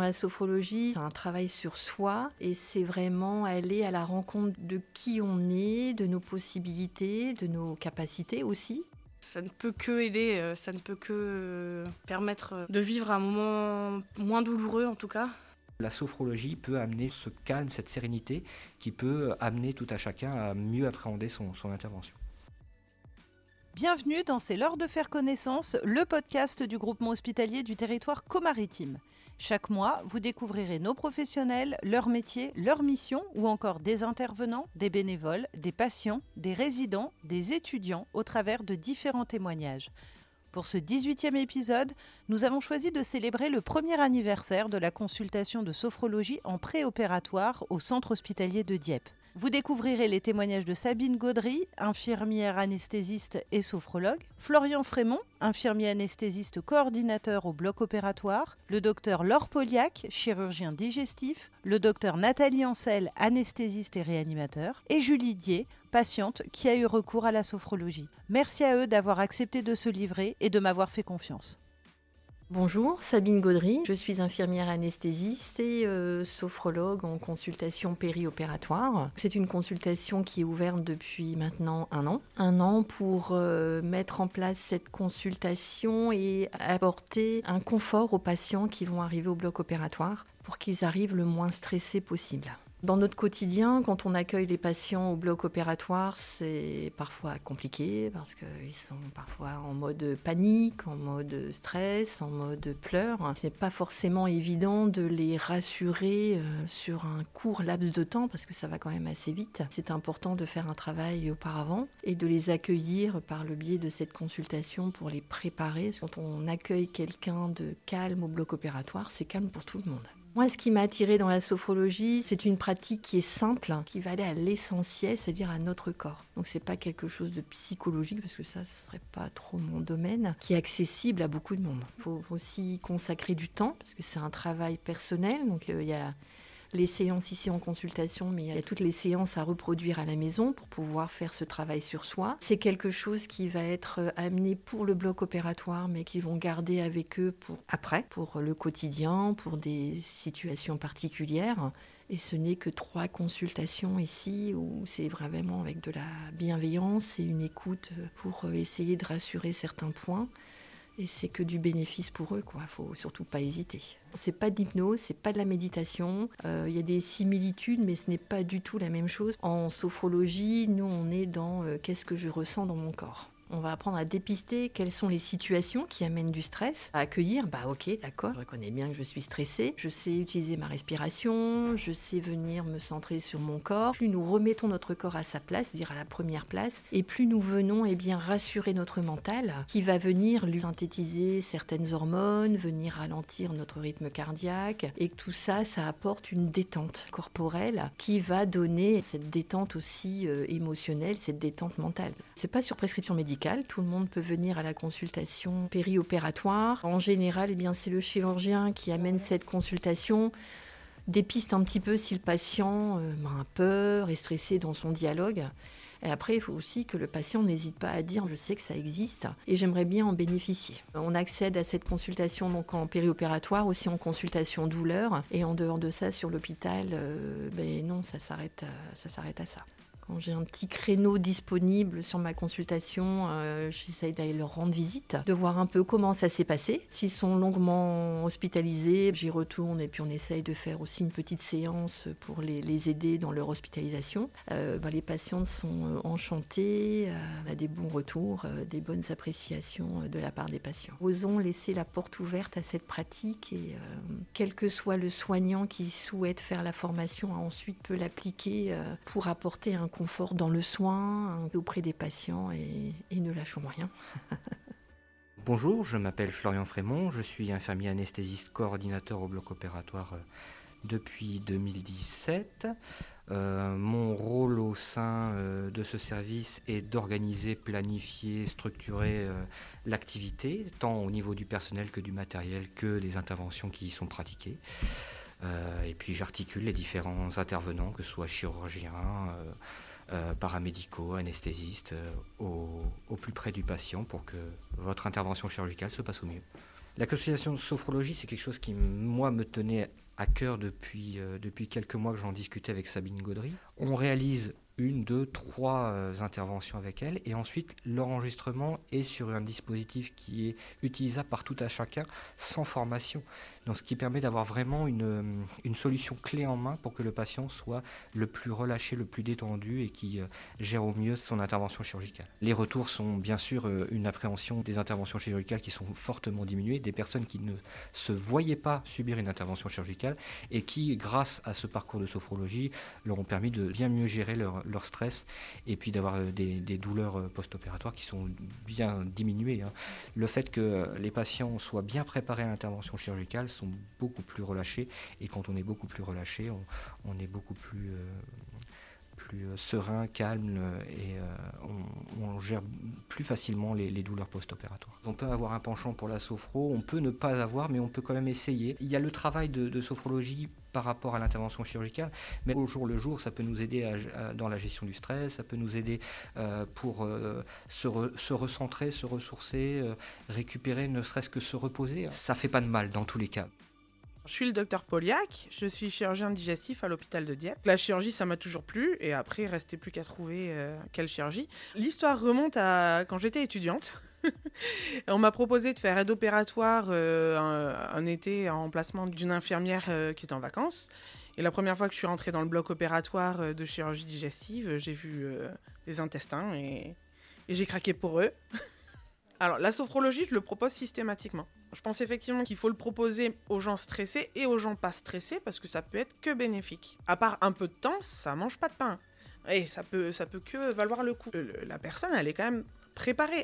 La sophrologie, c'est un travail sur soi et c'est vraiment aller à la rencontre de qui on est, de nos possibilités, de nos capacités aussi. Ça ne peut que aider, euh, ça ne peut que euh, permettre de vivre un moment moins douloureux en tout cas. La sophrologie peut amener ce calme, cette sérénité qui peut amener tout à chacun à mieux appréhender son, son intervention. Bienvenue dans C'est l'heure de faire connaissance, le podcast du groupement hospitalier du territoire comaritime. Chaque mois, vous découvrirez nos professionnels, leur métier, leur mission ou encore des intervenants, des bénévoles, des patients, des résidents, des étudiants au travers de différents témoignages. Pour ce 18e épisode, nous avons choisi de célébrer le premier anniversaire de la consultation de sophrologie en préopératoire au centre hospitalier de Dieppe. Vous découvrirez les témoignages de Sabine Gaudry, infirmière anesthésiste et sophrologue, Florian Frémont, infirmier anesthésiste coordinateur au bloc opératoire, le docteur Laure Poliac, chirurgien digestif, le docteur Nathalie Ancel, anesthésiste et réanimateur, et Julie Dier, patiente qui a eu recours à la sophrologie. Merci à eux d'avoir accepté de se livrer et de m'avoir fait confiance. Bonjour, Sabine Gaudry. Je suis infirmière anesthésiste et euh, sophrologue en consultation périopératoire. C'est une consultation qui est ouverte depuis maintenant un an. Un an pour euh, mettre en place cette consultation et apporter un confort aux patients qui vont arriver au bloc opératoire pour qu'ils arrivent le moins stressés possible. Dans notre quotidien, quand on accueille les patients au bloc opératoire, c'est parfois compliqué parce qu'ils sont parfois en mode panique, en mode stress, en mode pleurs. Ce n'est pas forcément évident de les rassurer euh, sur un court laps de temps parce que ça va quand même assez vite. C'est important de faire un travail auparavant et de les accueillir par le biais de cette consultation pour les préparer. Quand on accueille quelqu'un de calme au bloc opératoire, c'est calme pour tout le monde. Moi, ce qui m'a attiré dans la sophrologie, c'est une pratique qui est simple, qui va aller à l'essentiel, c'est-à-dire à notre corps. Donc, c'est pas quelque chose de psychologique, parce que ça, ce serait pas trop mon domaine, qui est accessible à beaucoup de monde. Il faut aussi consacrer du temps, parce que c'est un travail personnel. Donc, euh, il y a les séances ici en consultation, mais il y a toutes les séances à reproduire à la maison pour pouvoir faire ce travail sur soi. C'est quelque chose qui va être euh, amené pour le bloc opératoire, mais qu'ils vont garder avec eux pour après, pour le quotidien, pour des situations particulières. Et ce n'est que trois consultations ici où c'est vraiment avec de la bienveillance et une écoute pour essayer de rassurer certains points et c'est que du bénéfice pour eux, quoi. Faut surtout pas hésiter. C'est pas d'hypnose, c'est pas de la méditation. Euh, il y a des similitudes, mais ce n'est pas du tout la même chose. En sophrologie, nous, on est dans euh, qu'est-ce que je ressens dans mon corps. On va apprendre à dépister quelles sont les situations qui amènent du stress, à accueillir, bah ok, d'accord, je reconnais bien que je suis stressée, je sais utiliser ma respiration, je sais venir me centrer sur mon corps. Plus nous remettons notre corps à sa place, dire à la première place, et plus nous venons eh bien rassurer notre mental, qui va venir lui synthétiser certaines hormones, venir ralentir notre rythme cardiaque, et tout ça, ça apporte une détente corporelle qui va donner cette détente aussi euh, émotionnelle, cette détente mentale. C'est pas sur prescription médicale tout le monde peut venir à la consultation périopératoire. En général, eh bien, c'est le chirurgien qui amène cette consultation dépiste un petit peu si le patient euh, a peur, est stressé dans son dialogue. Et après, il faut aussi que le patient n'hésite pas à dire je sais que ça existe et j'aimerais bien en bénéficier. On accède à cette consultation donc en périopératoire, aussi en consultation douleur. Et en dehors de ça, sur l'hôpital, euh, ben non, ça s'arrête, euh, ça s'arrête à ça j'ai un petit créneau disponible sur ma consultation, euh, j'essaye d'aller leur rendre visite, de voir un peu comment ça s'est passé. S'ils sont longuement hospitalisés, j'y retourne et puis on essaye de faire aussi une petite séance pour les, aider dans leur hospitalisation. Euh, bah, les patientes sont euh, enchantées, des bons retours, des bonnes appréciations de la part des patients. Osons laisser la porte ouverte à cette pratique et quel que soit le soignant qui souhaite faire la formation, ensuite peut l'appliquer pour apporter un confort dans le soin auprès des patients et, ne lâchons rien. Bonjour, je m'appelle Florian Frémont, je suis infirmier anesthésiste coordinateur au bloc opératoire euh, depuis 2017. Euh, mon rôle au sein euh, de ce service est d'organiser, planifier, structurer l'activité, tant au niveau du personnel que du matériel que des interventions qui y sont pratiquées. et puis j'articule les différents intervenants, que ce soit chirurgiens, euh, paramédicaux, anesthésistes, euh, au, plus près du patient pour que votre intervention chirurgicale se passe au mieux. La consultation de sophrologie, c'est quelque chose qui, moi, me tenait à cœur depuis, euh, depuis quelques mois que j'en discutais avec Sabine Gaudry. On réalise une, deux, trois euh, interventions avec elle. Et ensuite, l'enregistrement est sur un dispositif qui est utilisable par tout à chacun sans formation. Donc, ce qui permet d'avoir vraiment une, euh, une, solution clé en main pour que le patient soit le plus relâché, le plus détendu et qui euh, gère au mieux son intervention chirurgicale. Les retours sont bien sûr une appréhension des interventions chirurgicales qui sont fortement diminuées, des personnes qui ne se voyaient pas subir une intervention chirurgicale et qui, grâce à ce parcours de sophrologie, leur ont permis de bien mieux gérer leur, leur stress et puis d'avoir euh, des, douleurs euh, post-opératoires qui sont bien diminuées. Hein. Le fait que les patients soient bien préparés à l'intervention chirurgicale sont beaucoup plus relâchés et quand on est beaucoup plus relâché, on, est beaucoup plus... Euh, plus serein, calme et on, gère plus facilement les, douleurs post-opératoires. On peut avoir un penchant pour la sophro, on peut ne pas avoir, mais on peut quand même essayer. Il y a le travail de, sophrologie par rapport à l'intervention chirurgicale, mais au jour le jour, ça peut nous aider dans la gestion du stress, ça peut nous aider euh, pour euh, se, recentrer, se ressourcer, euh, récupérer, ne serait-ce que se reposer. Ça fait pas de mal dans tous les cas. Je suis le docteur Poliak, je suis chirurgien digestif à l'hôpital de Dieppe. La chirurgie, ça m'a toujours plu, et après, il restait plus qu'à trouver quelle chirurgie. L'histoire remonte à quand j'étais étudiante. on m'a proposé de faire aide opératoire euh, un, été en remplacement d'une infirmière euh, qui était en vacances. Et la première fois que je suis rentrée dans le bloc opératoire euh, de chirurgie digestive, j'ai vu les intestins et j'ai craqué pour eux. Alors, la sophrologie, je le propose systématiquement. Je pense effectivement qu'il faut le proposer aux gens stressés et aux gens pas stressés parce que ça peut être que bénéfique. À part un peu de temps, ça mange pas de pain. Et ça peut, ça peut que valoir le coup. la personne, elle est quand même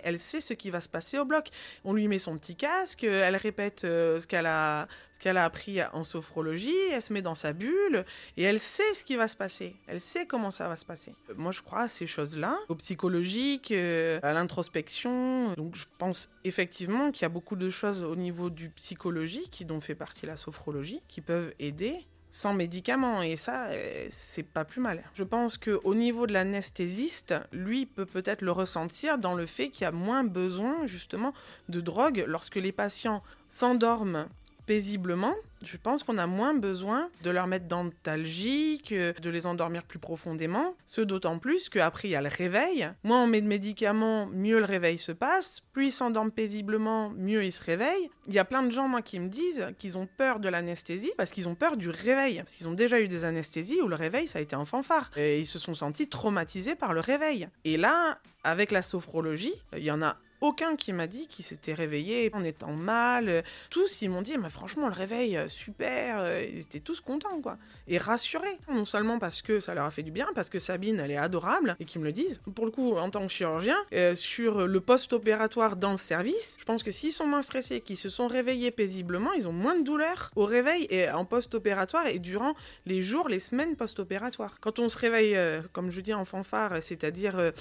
Elle sait ce qui va se passer au bloc. On lui met son petit casque, elle répète euh, ce qu'elle a, a appris en sophrologie, elle se met dans sa bulle et elle sait ce qui va se passer. Elle sait comment ça va se passer. Moi, je crois à ces choses-là, au psychologique, euh, à l'introspection. Donc, je pense effectivement qu'il y a beaucoup de choses au niveau du psychologique, dont fait partie la sophrologie, qui peuvent aider sans médicaments et ça euh, c'est pas plus mal. Je pense que au niveau de l'anesthésiste, lui peut peut-être le ressentir dans le fait qu'il y a moins besoin justement de drogue lorsque les patients s'endorment paisiblement, je pense qu'on a moins besoin de leur mettre d'antalgique, de les endormir plus profondément. Ce d'autant plus qu'après, il y a le réveil. Moins on met de médicaments, mieux le réveil se passe. Plus ils s'endorment paisiblement, mieux ils se réveillent. Il y a plein de gens, moi, qui me disent qu'ils ont peur de l'anesthésie parce qu'ils ont peur du réveil. Parce qu'ils ont déjà eu des anesthésies où le réveil, ça a été un fanfare. Et ils se sont sentis traumatisés par le réveil. Et là, avec la sophrologie, il y en a aucun qui m'a dit qu'il s'était réveillé en étant mal. Tous, ils m'ont dit, mais franchement, le réveil, euh, super. Euh, ils étaient tous contents, quoi. Et rassurés. Non seulement parce que ça leur a fait du bien, parce que Sabine, elle est adorable, et qu'ils me le disent. Pour le coup, en tant que chirurgien, euh, sur le post-opératoire dans le service, je pense que s'ils sont moins stressés, qu'ils se sont réveillés paisiblement, ils ont moins de douleur au réveil et en post-opératoire et durant les jours, les semaines post-opératoires. Quand on se réveille, comme je dis en fanfare, c'est-à-dire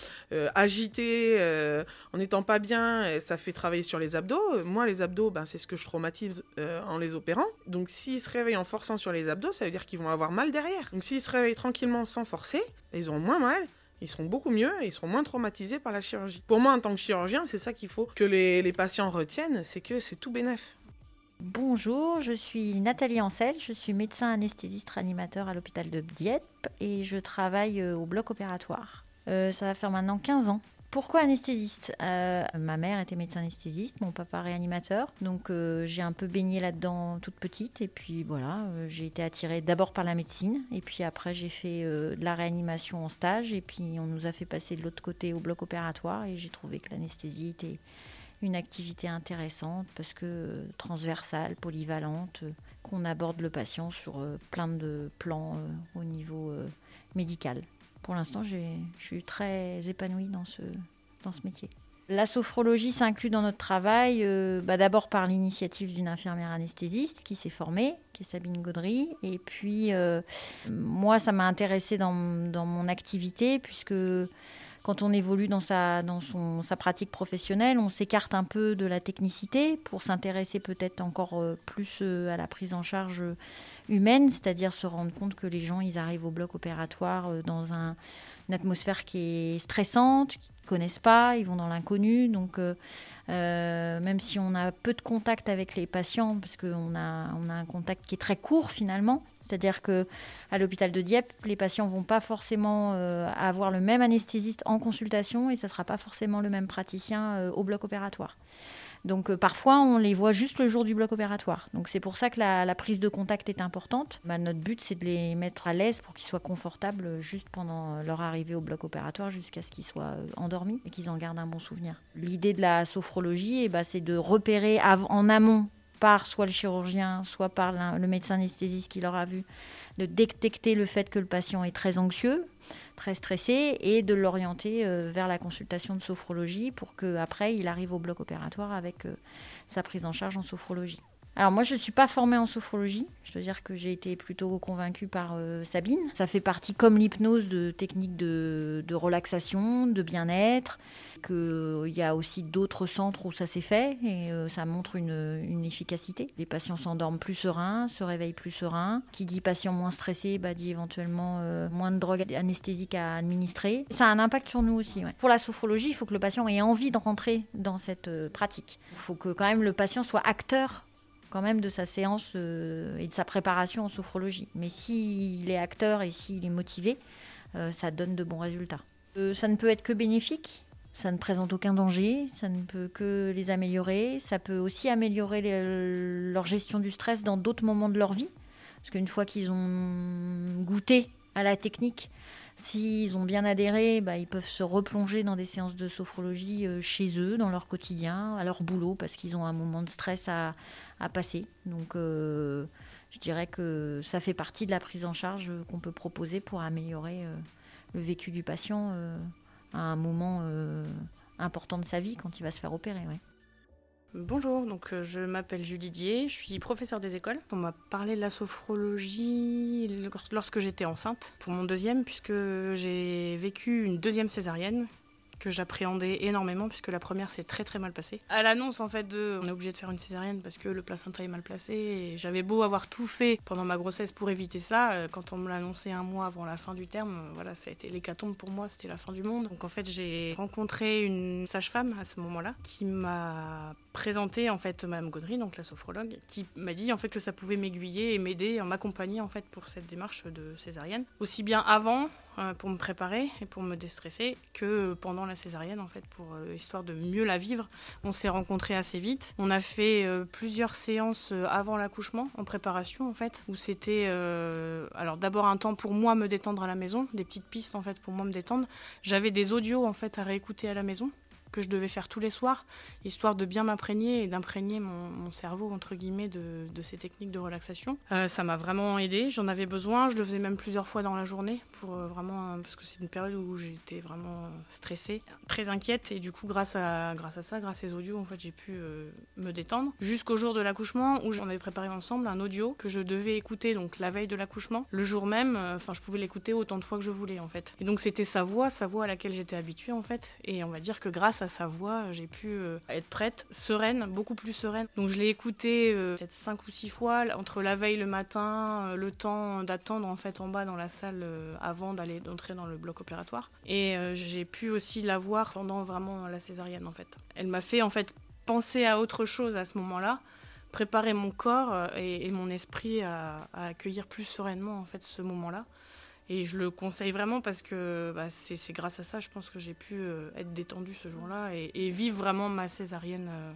agité, en n'étant pas bien, ça fait travailler sur les abdos. Moi, les abdos, ben, c'est ce que je traumatise euh, en les opérant. Donc, s'ils se réveillent en forçant sur les abdos, ça veut dire qu'ils vont avoir mal derrière. Donc, s'ils se réveillent tranquillement sans forcer, ils auront moins mal. Ils seront beaucoup mieux et ils seront moins traumatisés par la chirurgie. Pour moi, en tant que chirurgien, c'est ça qu'il faut que les, patients retiennent, c'est que c'est tout bénef. Bonjour, je suis Nathalie Ancel, je suis médecin anesthésiste réanimateur à l'hôpital de Dieppe et je travaille euh, au bloc opératoire. Euh, ça va faire maintenant 15 ans pourquoi anesthésiste? Euh, Ma mère était médecin anesthésiste, mon papa réanimateur. Donc euh, j'ai un peu baigné là-dedans toute petite. Et puis voilà, euh, j'ai été attirée d'abord par la médecine. Et puis après, j'ai fait de la réanimation en stage. Et puis on nous a fait passer de l'autre côté au bloc opératoire. Et j'ai trouvé que l'anesthésie était une activité intéressante parce que transversale, polyvalente, qu'on aborde le patient sur plein de plans au niveau médical pour l'instant, je suis très épanouie dans ce, dans ce métier. La sophrologie s'inclut dans notre travail euh, bah, d'abord par l'initiative d'une infirmière anesthésiste qui s'est formée, qui est Sabine Gaudry. Et puis, euh, moi, ça m'a intéressée dans, dans, mon activité, puisque quand on évolue dans sa, pratique professionnelle, on s'écarte un peu de la technicité pour s'intéresser peut-être encore euh, plus à la prise en charge humaine, c'est-à-dire se rendre compte que les gens, ils arrivent au bloc opératoire euh, dans un, une atmosphère qui est stressante, qu'ils ne connaissent pas, ils vont dans l'inconnu. Donc, euh, euh, même si on a peu de contact avec les patients, parce qu'on a, on a un contact qui est très court finalement, c'est-à-dire que à l'hôpital de Dieppe, les patients vont pas forcément euh, avoir le même anesthésiste en consultation et ne sera pas forcément le même praticien au bloc opératoire. Donc euh, parfois, on les voit juste le jour du bloc opératoire. Donc c'est pour ça que la, prise de contact est importante. Bah, notre but, c'est de les mettre à l'aise pour qu'ils soient confortables euh, juste pendant euh, leur arrivée au bloc opératoire jusqu'à ce qu'ils soient endormis et qu'ils en gardent un bon souvenir. L'idée de la sophrologie, eh bah, c'est de repérer en amont par soit le chirurgien, soit par le médecin anesthésiste qui leur a vu, de détecter le fait que le patient est très anxieux, très stressé, et de l'orienter euh, vers la consultation de sophrologie pour qu'après il arrive au bloc opératoire avec euh, sa prise en charge en sophrologie. Alors moi, je ne suis pas formée en sophrologie. Je veux dire que j'ai été plutôt convaincue par euh, Sabine. Ça fait partie, comme l'hypnose, de techniques de, relaxation, de bien-être. Qu'il euh, y a aussi d'autres centres où ça s'est fait et euh, ça montre une, efficacité. Les patients s'endorment plus sereins, se réveillent plus sereins. Qui dit patient moins stressé, bah, dit éventuellement moins de drogue anesthésique à administrer. Ça a un impact sur nous aussi. Pour la sophrologie, il faut que le patient ait envie de rentrer dans cette pratique. Il faut que quand même le patient soit acteur quand même de sa séance euh, et de sa préparation en sophrologie. Mais s'il est acteur et s'il est motivé, euh, ça donne de bons résultats. Euh, ça ne peut être que bénéfique, ça ne présente aucun danger, ça ne peut que les améliorer, ça peut aussi améliorer leur gestion du stress dans d'autres moments de leur vie. Parce qu'une fois qu'ils ont goûté à la technique, S'ils ont bien adhéré, bah, ils peuvent se replonger dans des séances de sophrologie euh, chez eux, dans leur quotidien, à leur boulot, parce qu'ils ont un moment de stress à, passer. Donc euh, je dirais que ça fait partie de la prise en charge qu'on peut proposer pour améliorer euh, le vécu du patient à un moment important de sa vie quand il va se faire opérer. Bonjour, donc euh, je m'appelle Julie Dier, je suis professeure des écoles. On m'a parlé de la sophrologie lorsque j'étais enceinte pour mon deuxième, puisque j'ai vécu une deuxième césarienne que j'appréhendais énormément puisque la première s'est très très mal passée. À l'annonce en fait de on est obligé de faire une césarienne parce que le placenta est mal placé et j'avais beau avoir tout fait pendant ma grossesse pour éviter ça, euh, quand on me l'a annoncé un mois avant la fin du terme, euh, voilà, ça a été l'hécatombe pour moi, c'était la fin du monde. Donc en fait, j'ai rencontré une sage-femme à ce moment-là qui m'a présenté en fait Madame Gaudry, donc la sophrologue, qui m'a dit en fait que ça pouvait m'aiguiller et m'aider, m'accompagner en fait pour cette démarche de césarienne, aussi bien avant euh, pour me préparer et pour me déstresser que pendant la césarienne en fait pour euh, histoire de mieux la vivre. On s'est rencontrés assez vite. On a fait euh, plusieurs séances avant l'accouchement en préparation en fait où c'était alors d'abord un temps pour moi me détendre à la maison, des petites pistes en fait pour moi me détendre. J'avais des audios en fait à réécouter à la maison que je devais faire tous les soirs, histoire de bien m'imprégner et d'imprégner mon, cerveau, entre guillemets, de, ces techniques de relaxation. Euh, ça m'a vraiment aidé, j'en avais besoin, je le faisais même plusieurs fois dans la journée, pour euh, vraiment, parce que c'est une période où j'étais vraiment stressée, très inquiète, et du coup, grâce à, grâce à ça, grâce à ces audios, en fait, j'ai pu euh, me détendre. Jusqu'au jour de l'accouchement, où j'en avais préparé ensemble un audio que je devais écouter, donc la veille de l'accouchement, le jour même, enfin, je pouvais l'écouter autant de fois que je voulais, en fait. Et donc, c'était sa voix, sa voix à laquelle j'étais habituée, en fait, et on va dire que grâce à sa voix, j'ai pu euh, être prête, sereine, beaucoup plus sereine. Donc je l'ai écouté euh, peut-être cinq ou six fois entre la veille le matin, euh, le temps d'attendre en fait en bas dans la salle avant d'aller d'entrer dans le bloc opératoire. Et j'ai pu aussi la voir pendant vraiment la césarienne en fait. Elle m'a fait en fait penser à autre chose à ce moment-là préparer mon corps et, mon esprit à, à, accueillir plus sereinement en fait ce moment-là. Et je le conseille vraiment parce que bah, c'est grâce à ça, je pense que j'ai pu euh, être détendue ce jour-là et, vivre vraiment ma césarienne euh,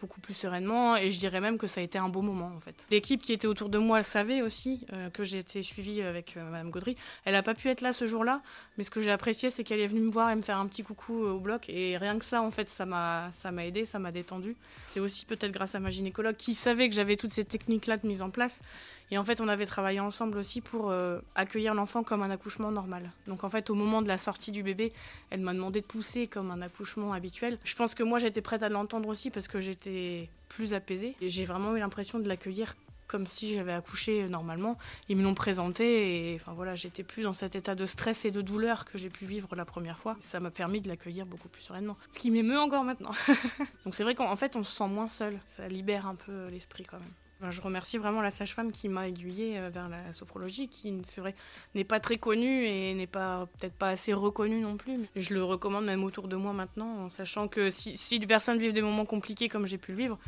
beaucoup plus sereinement et je dirais même que ça a été un beau moment en fait. L'équipe qui était autour de moi savait aussi euh, que j'ai été suivie avec Madame Gaudry. Elle n'a pas pu être là ce jour-là, mais ce que j'ai apprécié c'est qu'elle est venue me voir et me faire un petit coucou au bloc et rien que ça en fait ça m'a aidé, ça m'a détendu. C'est aussi peut-être grâce à ma gynécologue qui savait que j'avais toutes ces techniques là de mise en place et en fait on avait travaillé ensemble aussi pour accueillir l'enfant comme un accouchement normal. Donc en fait au moment de la sortie du bébé, elle m'a demandé de pousser comme un accouchement habituel. Je pense que moi j'étais prête à l'entendre aussi parce que j'étais plus apaisée. J'ai vraiment eu l'impression de l'accueillir comme si j'avais accouché normalement. Ils me l'ont présenté et enfin voilà, j'étais plus dans cet état de stress et de douleur que j'ai pu vivre la première fois. Ça m'a permis de l'accueillir beaucoup plus sereinement. Ce qui m'émeut encore maintenant. Donc c'est vrai qu'en fait, on se sent moins seul. Ça libère un peu l'esprit quand même. Je remercie vraiment la sage-femme qui m'a aiguillée euh, vers la sophrologie, qui c'est vrai n'est pas très connue et n'est pas peut-être pas assez reconnue non plus. Je le recommande même autour de moi maintenant, en sachant que si, si des personnes vivent des moments compliqués comme j'ai pu le vivre,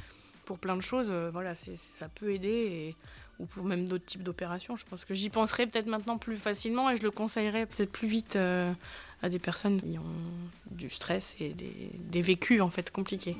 pour plein de choses, euh, voilà, ça peut aider. Ou pour même d'autres types d'opérations. Je pense que j'y penserai peut-être maintenant plus facilement et je le conseillerais peut-être plus vite euh, à des personnes qui ont du stress et des, des vécus en fait compliqués.